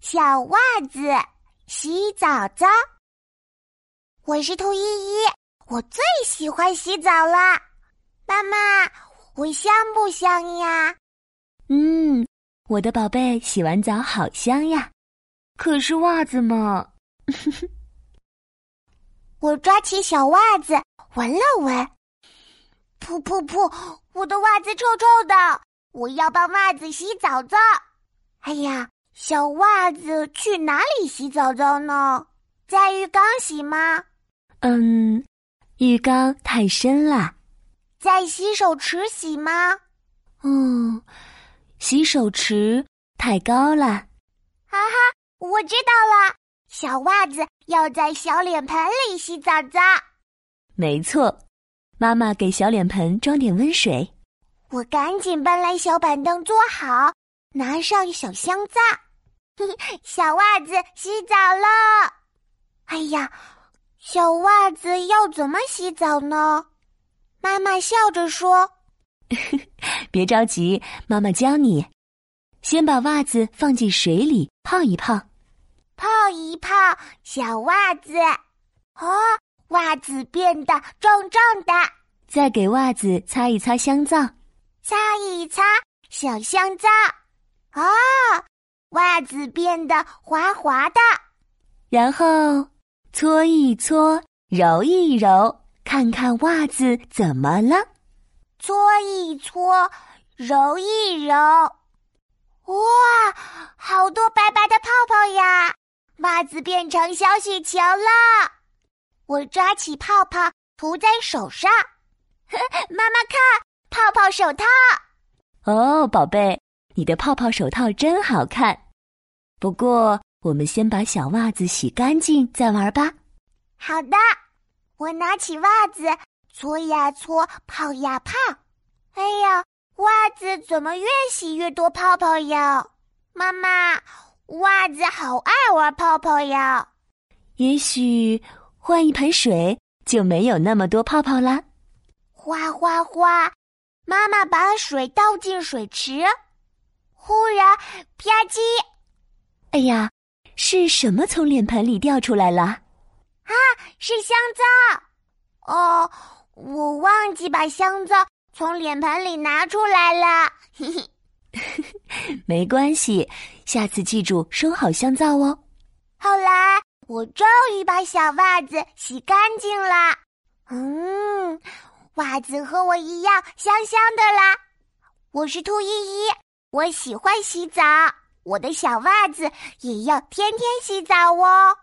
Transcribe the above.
小袜子洗澡澡。我是兔依依，我最喜欢洗澡了。妈妈，我香不香呀？嗯，我的宝贝，洗完澡好香呀。可是袜子嘛，我抓起小袜子闻了闻，噗噗噗，我的袜子臭臭的。我要帮袜子洗澡澡。哎呀，小袜子去哪里洗澡澡呢？在浴缸洗吗？嗯，浴缸太深了。在洗手池洗吗？嗯，洗手池太高了。哈哈，我知道了，小袜子要在小脸盆里洗澡澡。没错，妈妈给小脸盆装点温水。我赶紧搬来小板凳坐好，拿上小香皂，小袜子洗澡了。哎呀，小袜子要怎么洗澡呢？妈妈笑着说：“ 别着急，妈妈教你。先把袜子放进水里泡一泡，泡一泡，小袜子哦，袜子变得重重的。再给袜子擦一擦香皂。”擦一擦小香皂，哦，袜子变得滑滑的。然后搓一搓，揉一揉，看看袜子怎么了？搓一搓，揉一揉，哇，好多白白的泡泡呀！袜子变成小雪球了。我抓起泡泡涂在手上，妈妈看。泡泡手套，哦，宝贝，你的泡泡手套真好看。不过，我们先把小袜子洗干净再玩吧。好的，我拿起袜子搓呀搓，泡呀泡。哎呀，袜子怎么越洗越多泡泡呀？妈妈，袜子好爱玩泡泡呀。也许换一盆水就没有那么多泡泡啦。哗哗哗。妈妈把水倒进水池，忽然啪叽！哎呀，是什么从脸盆里掉出来了？啊，是香皂！哦，我忘记把香皂从脸盆里拿出来了。嘿嘿，没关系，下次记住收好香皂哦。后来，我终于把小袜子洗干净了。嗯。袜子和我一样香香的啦！我是兔依依，我喜欢洗澡，我的小袜子也要天天洗澡哦。